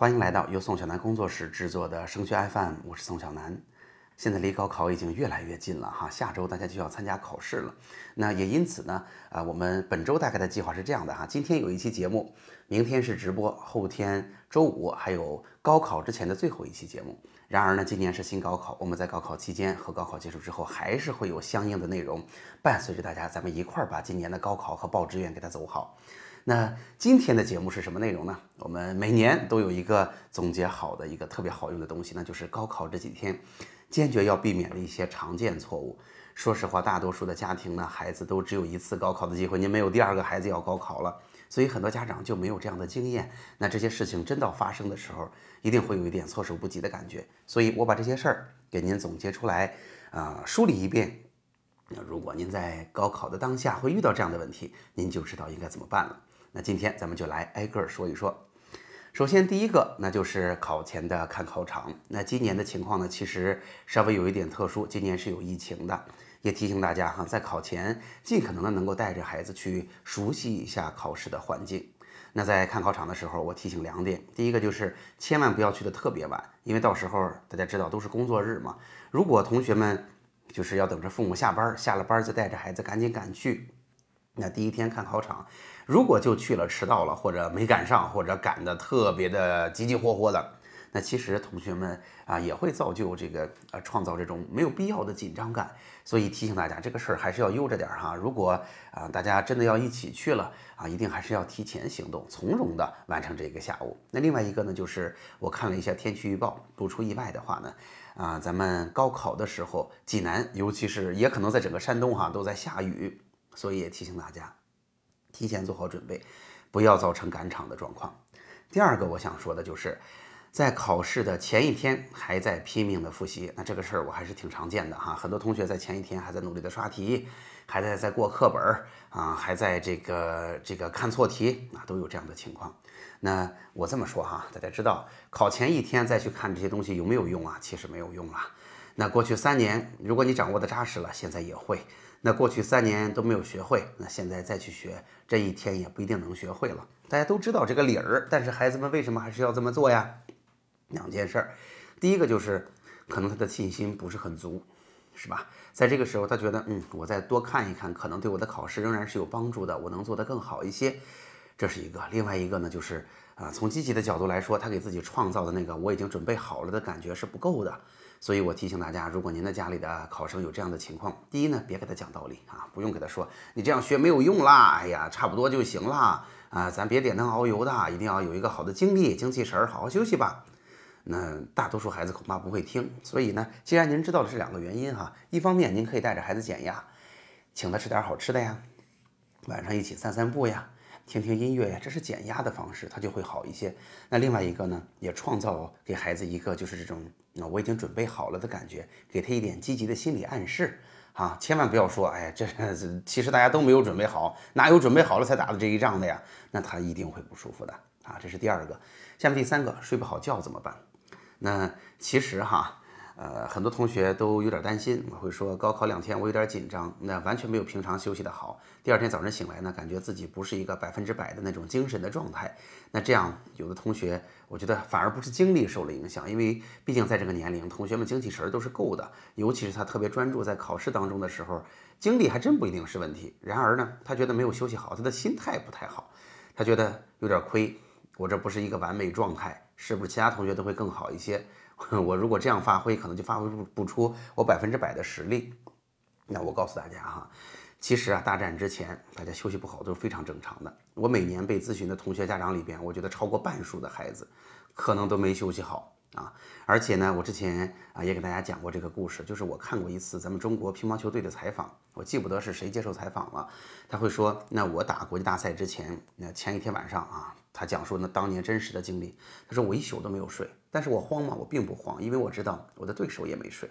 欢迎来到由宋小南工作室制作的升学 FM，我是宋小南。现在离高考已经越来越近了哈，下周大家就要参加考试了。那也因此呢，啊，我们本周大概的计划是这样的哈：今天有一期节目，明天是直播，后天周五还有高考之前的最后一期节目。然而呢，今年是新高考，我们在高考期间和高考结束之后，还是会有相应的内容伴随着大家，咱们一块儿把今年的高考和报志愿给它走好。那今天的节目是什么内容呢？我们每年都有一个总结好的一个特别好用的东西，那就是高考这几天坚决要避免的一些常见错误。说实话，大多数的家庭呢，孩子都只有一次高考的机会，您没有第二个孩子要高考了，所以很多家长就没有这样的经验。那这些事情真到发生的时候，一定会有一点措手不及的感觉。所以我把这些事儿给您总结出来，啊，梳理一遍。那如果您在高考的当下会遇到这样的问题，您就知道应该怎么办了。那今天咱们就来挨个说一说。首先，第一个那就是考前的看考场。那今年的情况呢，其实稍微有一点特殊，今年是有疫情的。也提醒大家哈，在考前尽可能的能够带着孩子去熟悉一下考试的环境。那在看考场的时候，我提醒两点：第一个就是千万不要去的特别晚，因为到时候大家知道都是工作日嘛。如果同学们就是要等着父母下班，下了班再带着孩子赶紧赶去，那第一天看考场。如果就去了迟到了，或者没赶上，或者赶得特别的急急火火的，那其实同学们啊也会造就这个呃创造这种没有必要的紧张感。所以提醒大家，这个事儿还是要悠着点哈。如果啊大家真的要一起去了啊，一定还是要提前行动，从容的完成这个下午。那另外一个呢，就是我看了一下天气预报，不出意外的话呢，啊咱们高考的时候，济南尤其是也可能在整个山东哈都在下雨，所以也提醒大家。提前做好准备，不要造成赶场的状况。第二个我想说的就是，在考试的前一天还在拼命的复习，那这个事儿我还是挺常见的哈。很多同学在前一天还在努力的刷题，还在在过课本儿啊，还在这个这个看错题啊，都有这样的情况。那我这么说哈，大家知道考前一天再去看这些东西有没有用啊？其实没有用啊。那过去三年，如果你掌握的扎实了，现在也会。那过去三年都没有学会，那现在再去学，这一天也不一定能学会了。大家都知道这个理儿，但是孩子们为什么还是要这么做呀？两件事儿，第一个就是可能他的信心不是很足，是吧？在这个时候，他觉得，嗯，我再多看一看，可能对我的考试仍然是有帮助的，我能做得更好一些，这是一个。另外一个呢，就是啊，从积极的角度来说，他给自己创造的那个我已经准备好了的感觉是不够的。所以我提醒大家，如果您的家里的考生有这样的情况，第一呢，别给他讲道理啊，不用给他说你这样学没有用啦，哎呀，差不多就行了啊，咱别点灯熬油的，一定要有一个好的精力、精气神儿，好好休息吧。那大多数孩子恐怕不会听，所以呢，既然您知道了这两个原因哈，一方面您可以带着孩子减压，请他吃点好吃的呀，晚上一起散散步呀。听听音乐呀，这是减压的方式，他就会好一些。那另外一个呢，也创造给孩子一个就是这种，我已经准备好了的感觉，给他一点积极的心理暗示啊，千万不要说，哎呀，这其实大家都没有准备好，哪有准备好了才打的这一仗的呀？那他一定会不舒服的啊。这是第二个，下面第三个，睡不好觉怎么办？那其实哈。呃，很多同学都有点担心，我会说高考两天我有点紧张，那完全没有平常休息的好。第二天早晨醒来呢，感觉自己不是一个百分之百的那种精神的状态。那这样有的同学，我觉得反而不是精力受了影响，因为毕竟在这个年龄，同学们精气神都是够的，尤其是他特别专注在考试当中的时候，精力还真不一定是问题。然而呢，他觉得没有休息好，他的心态不太好，他觉得有点亏，我这不是一个完美状态，是不是其他同学都会更好一些？我如果这样发挥，可能就发挥不不出我百分之百的实力。那我告诉大家哈，其实啊，大战之前大家休息不好都是非常正常的。我每年被咨询的同学家长里边，我觉得超过半数的孩子可能都没休息好啊。而且呢，我之前啊也给大家讲过这个故事，就是我看过一次咱们中国乒乓球队的采访，我记不得是谁接受采访了，他会说，那我打国际大赛之前，那前一天晚上啊。他讲述那当年真实的经历。他说我一宿都没有睡，但是我慌吗？我并不慌，因为我知道我的对手也没睡，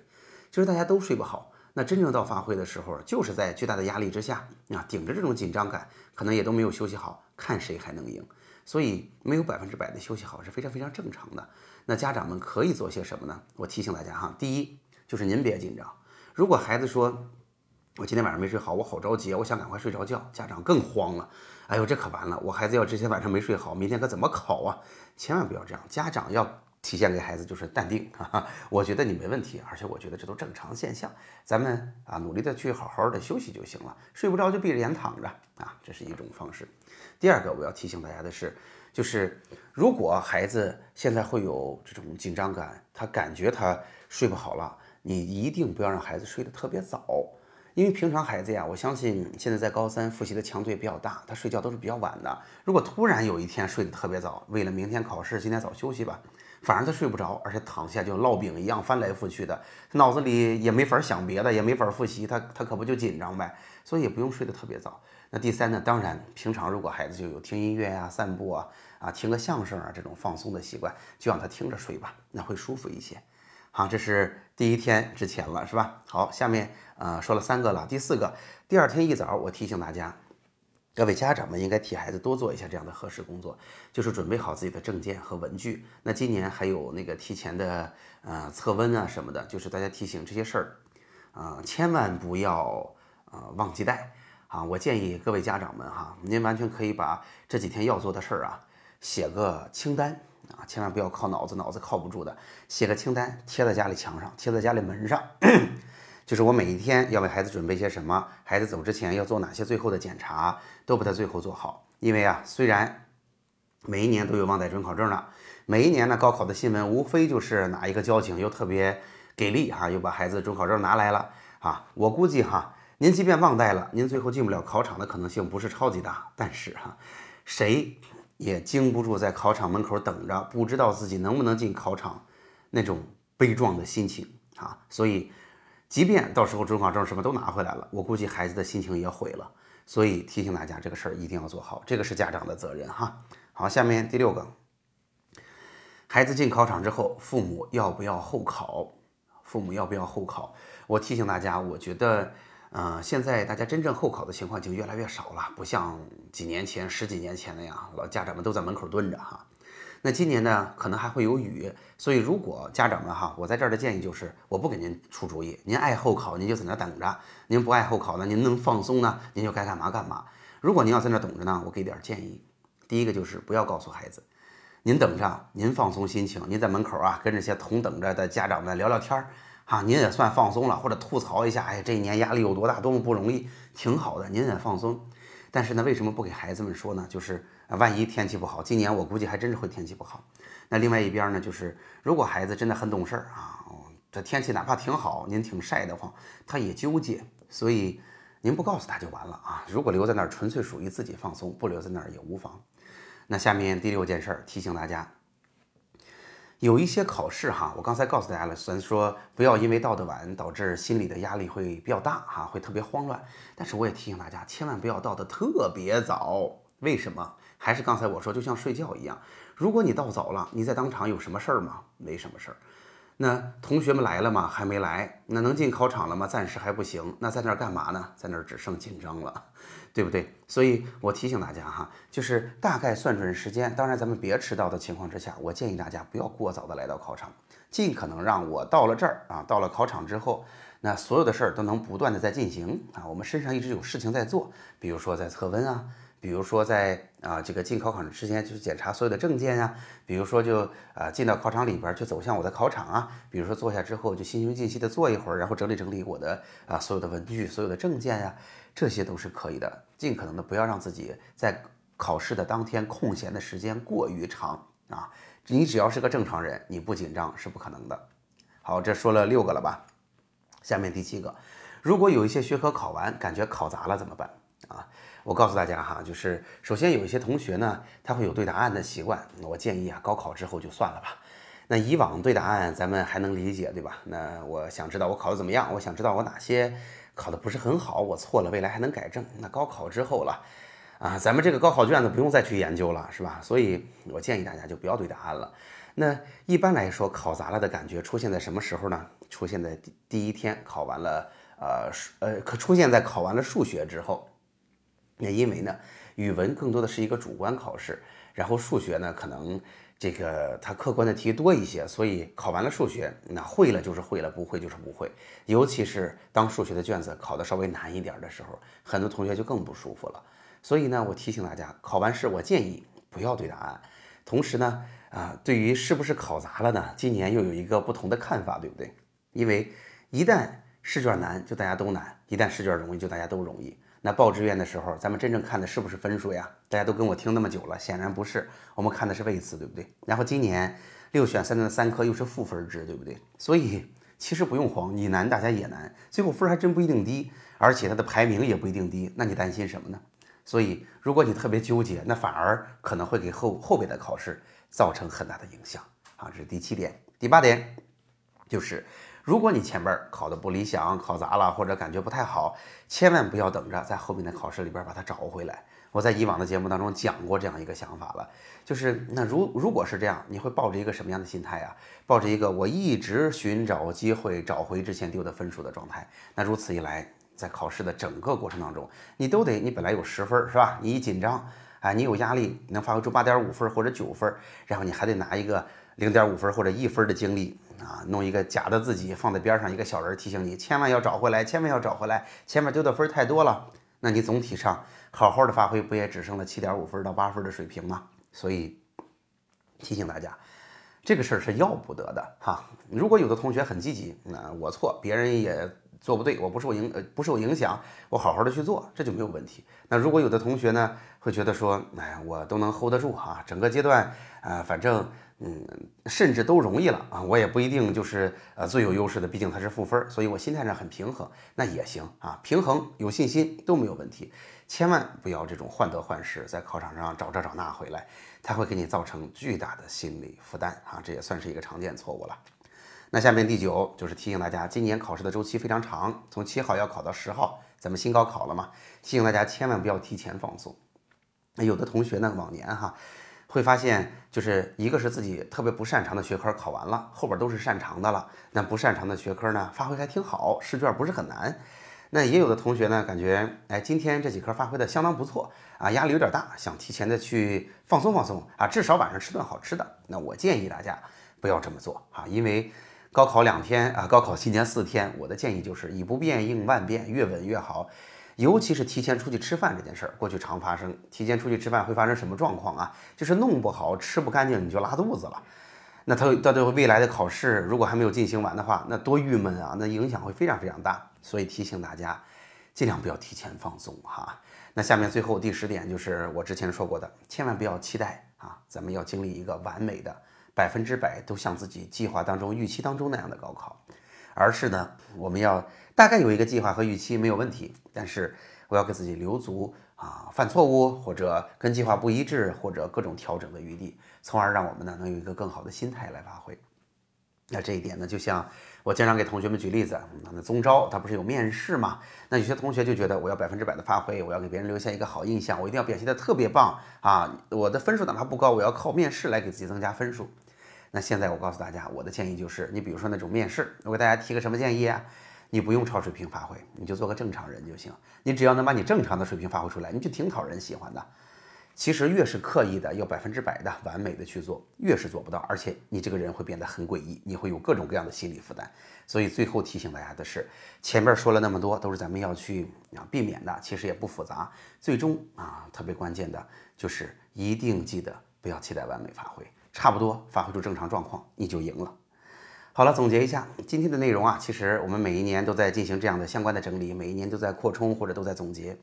就是大家都睡不好。那真正到发挥的时候，就是在巨大的压力之下啊，顶着这种紧张感，可能也都没有休息好，看谁还能赢。所以没有百分之百的休息好是非常非常正常的。那家长们可以做些什么呢？我提醒大家哈，第一就是您别紧张。如果孩子说我今天晚上没睡好，我好着急，我想赶快睡着觉。家长更慌了，哎呦，这可完了，我孩子要这些晚上没睡好，明天可怎么考啊？千万不要这样，家长要。体现给孩子就是淡定，哈哈，我觉得你没问题，而且我觉得这都正常现象，咱们啊努力的去好好的休息就行了，睡不着就闭着眼躺着啊，这是一种方式。第二个我要提醒大家的是，就是如果孩子现在会有这种紧张感，他感觉他睡不好了，你一定不要让孩子睡得特别早，因为平常孩子呀，我相信现在在高三复习的强度也比较大，他睡觉都是比较晚的。如果突然有一天睡得特别早，为了明天考试，今天早休息吧。反而他睡不着，而且躺下就烙饼一样翻来覆去的，脑子里也没法想别的，也没法复习，他他可不就紧张呗？所以也不用睡得特别早。那第三呢？当然，平常如果孩子就有听音乐呀、散步啊、啊听个相声啊这种放松的习惯，就让他听着睡吧，那会舒服一些。好，这是第一天之前了，是吧？好，下面呃说了三个了，第四个，第二天一早我提醒大家。各位家长们应该替孩子多做一下这样的核实工作，就是准备好自己的证件和文具。那今年还有那个提前的呃测温啊什么的，就是大家提醒这些事儿，啊千万不要呃忘记带啊！我建议各位家长们哈，您完全可以把这几天要做的事儿啊写个清单啊，千万不要靠脑子，脑子靠不住的，写个清单贴在家里墙上，贴在家里门上。就是我每一天要为孩子准备些什么，孩子走之前要做哪些最后的检查，都把它最后做好。因为啊，虽然每一年都有忘带准考证了，每一年呢高考的新闻无非就是哪一个交警又特别给力哈，又把孩子准考证拿来了啊。我估计哈，您即便忘带了，您最后进不了考场的可能性不是超级大，但是哈，谁也经不住在考场门口等着，不知道自己能不能进考场那种悲壮的心情啊，所以。即便到时候准考证什么都拿回来了，我估计孩子的心情也毁了。所以提醒大家，这个事儿一定要做好，这个是家长的责任哈。好，下面第六个，孩子进考场之后，父母要不要候考？父母要不要候考？我提醒大家，我觉得，嗯，现在大家真正候考的情况已经越来越少了，不像几年前、十几年前那样，老家长们都在门口蹲着哈。那今年呢，可能还会有雨，所以如果家长们哈，我在这儿的建议就是，我不给您出主意，您爱候考，您就在那等着；您不爱候考呢，您能放松呢，您就该干嘛干嘛。如果您要在那等着呢，我给点建议。第一个就是不要告诉孩子，您等着，您放松心情，您在门口啊，跟这些同等着的家长们聊聊天儿，啊，您也算放松了，或者吐槽一下，哎，这一年压力有多大，多么不容易，挺好的，您也放松。但是呢，为什么不给孩子们说呢？就是万一天气不好，今年我估计还真是会天气不好。那另外一边呢，就是如果孩子真的很懂事儿啊，这天气哪怕挺好，您挺晒得慌，他也纠结。所以您不告诉他就完了啊。如果留在那儿，纯粹属于自己放松；不留在那儿也无妨。那下面第六件事儿，提醒大家。有一些考试哈，我刚才告诉大家了，虽然说不要因为到的晚导致心理的压力会比较大哈，会特别慌乱。但是我也提醒大家，千万不要到的特别早。为什么？还是刚才我说，就像睡觉一样，如果你到早了，你在当场有什么事儿吗？没什么事儿。那同学们来了吗？还没来。那能进考场了吗？暂时还不行。那在那儿干嘛呢？在那儿只剩紧张了。对不对？所以我提醒大家哈，就是大概算准时间。当然，咱们别迟到的情况之下，我建议大家不要过早的来到考场，尽可能让我到了这儿啊，到了考场之后，那所有的事儿都能不断的在进行啊。我们身上一直有事情在做，比如说在测温啊，比如说在啊这个进考场之前去检查所有的证件呀，比如说就啊进到考场里边去走向我的考场啊，比如说坐下之后就心平气静的坐一会儿，然后整理整理我的啊所有的文具、所有的证件呀。这些都是可以的，尽可能的不要让自己在考试的当天空闲的时间过于长啊！你只要是个正常人，你不紧张是不可能的。好，这说了六个了吧？下面第七个，如果有一些学科考完感觉考砸了怎么办啊？我告诉大家哈，就是首先有一些同学呢，他会有对答案的习惯，我建议啊，高考之后就算了吧。那以往对答案咱们还能理解，对吧？那我想知道我考的怎么样，我想知道我哪些。考的不是很好，我错了，未来还能改正。那高考之后了，啊，咱们这个高考卷子不用再去研究了，是吧？所以我建议大家就不要对答案了。那一般来说，考砸了的感觉出现在什么时候呢？出现在第第一天考完了，呃，呃，可出现在考完了数学之后。那因为呢，语文更多的是一个主观考试，然后数学呢，可能这个它客观的题多一些，所以考完了数学，那会了就是会了，不会就是不会。尤其是当数学的卷子考的稍微难一点的时候，很多同学就更不舒服了。所以呢，我提醒大家，考完试我建议不要对答案。同时呢，啊，对于是不是考砸了呢？今年又有一个不同的看法，对不对？因为一旦试卷难，就大家都难；一旦试卷容易，就大家都容易。那报志愿的时候，咱们真正看的是不是分数呀？大家都跟我听那么久了，显然不是，我们看的是位次，对不对？然后今年六选三的三科又是赋分制，对不对？所以其实不用慌，你难大家也难，最后分还真不一定低，而且它的排名也不一定低，那你担心什么呢？所以如果你特别纠结，那反而可能会给后后边的考试造成很大的影响啊。这是第七点，第八点就是。如果你前边考的不理想，考砸了或者感觉不太好，千万不要等着在后面的考试里边把它找回来。我在以往的节目当中讲过这样一个想法了，就是那如如果是这样，你会抱着一个什么样的心态呀？抱着一个我一直寻找机会找回之前丢的分数的状态。那如此一来，在考试的整个过程当中，你都得你本来有十分是吧？你一紧张啊，你有压力，能发挥出八点五分或者九分，然后你还得拿一个零点五分或者一分的精力。啊，弄一个假的自己放在边上，一个小人提醒你，千万要找回来，千万要找回来。前面丢的分太多了，那你总体上好好的发挥，不也只剩了七点五分到八分的水平吗？所以提醒大家，这个事儿是要不得的哈。如果有的同学很积极，那我错，别人也做不对，我不受影呃不受影响，我好好的去做，这就没有问题。那如果有的同学呢，会觉得说，哎，我都能 hold 得住哈，整个阶段啊，反正。嗯，甚至都容易了啊！我也不一定就是呃最有优势的，毕竟它是负分，所以我心态上很平衡，那也行啊。平衡有信心都没有问题，千万不要这种患得患失，在考场上找这找那回来，它会给你造成巨大的心理负担啊！这也算是一个常见错误了。那下面第九就是提醒大家，今年考试的周期非常长，从七号要考到十号，咱们新高考了嘛？提醒大家千万不要提前放松。那有的同学呢，往年哈。会发现，就是一个是自己特别不擅长的学科考完了，后边都是擅长的了。那不擅长的学科呢，发挥还挺好，试卷不是很难。那也有的同学呢，感觉哎，今天这几科发挥的相当不错啊，压力有点大，想提前的去放松放松啊，至少晚上吃顿好吃的。那我建议大家不要这么做啊，因为高考两天啊，高考期间四天，我的建议就是以不变应万变，越稳越好。尤其是提前出去吃饭这件事儿，过去常发生。提前出去吃饭会发生什么状况啊？就是弄不好吃不干净，你就拉肚子了。那他到最后未来的考试，如果还没有进行完的话，那多郁闷啊！那影响会非常非常大。所以提醒大家，尽量不要提前放松哈。那下面最后第十点就是我之前说过的，千万不要期待啊，咱们要经历一个完美的百分之百都像自己计划当中、预期当中那样的高考。而是呢，我们要大概有一个计划和预期没有问题，但是我要给自己留足啊犯错误或者跟计划不一致或者各种调整的余地，从而让我们呢能有一个更好的心态来发挥。那这一点呢，就像我经常给同学们举例子，那中招他不是有面试嘛？那有些同学就觉得我要百分之百的发挥，我要给别人留下一个好印象，我一定要表现的特别棒啊！我的分数哪怕不高，我要靠面试来给自己增加分数。那现在我告诉大家，我的建议就是，你比如说那种面试，我给大家提个什么建议啊？你不用超水平发挥，你就做个正常人就行。你只要能把你正常的水平发挥出来，你就挺讨人喜欢的。其实越是刻意的要百分之百的完美的去做，越是做不到，而且你这个人会变得很诡异，你会有各种各样的心理负担。所以最后提醒大家的是，前面说了那么多，都是咱们要去啊避免的，其实也不复杂。最终啊，特别关键的就是一定记得不要期待完美发挥。差不多发挥出正常状况，你就赢了。好了，总结一下今天的内容啊，其实我们每一年都在进行这样的相关的整理，每一年都在扩充或者都在总结。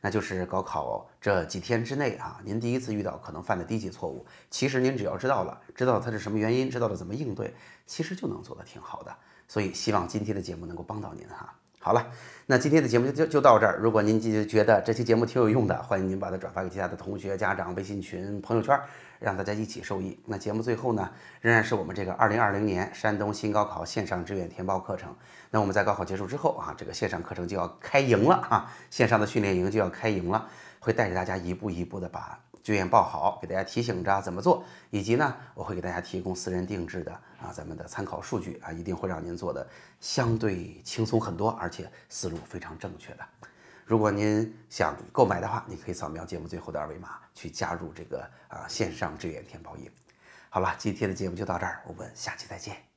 那就是高考这几天之内啊，您第一次遇到可能犯的低级错误，其实您只要知道了，知道它是什么原因，知道了怎么应对，其实就能做得挺好的。所以希望今天的节目能够帮到您哈。好了，那今天的节目就就就到这儿。如果您觉得这期节目挺有用的，欢迎您把它转发给其他的同学、家长、微信群、朋友圈。让大家一起受益。那节目最后呢，仍然是我们这个二零二零年山东新高考线上志愿填报课程。那我们在高考结束之后啊，这个线上课程就要开营了啊，线上的训练营就要开营了，会带着大家一步一步的把志愿报好，给大家提醒着怎么做，以及呢，我会给大家提供私人定制的啊咱们的参考数据啊，一定会让您做的相对轻松很多，而且思路非常正确的。如果您想购买的话，你可以扫描节目最后的二维码去加入这个啊线上志愿填报营。好了，今天的节目就到这儿，我们下期再见。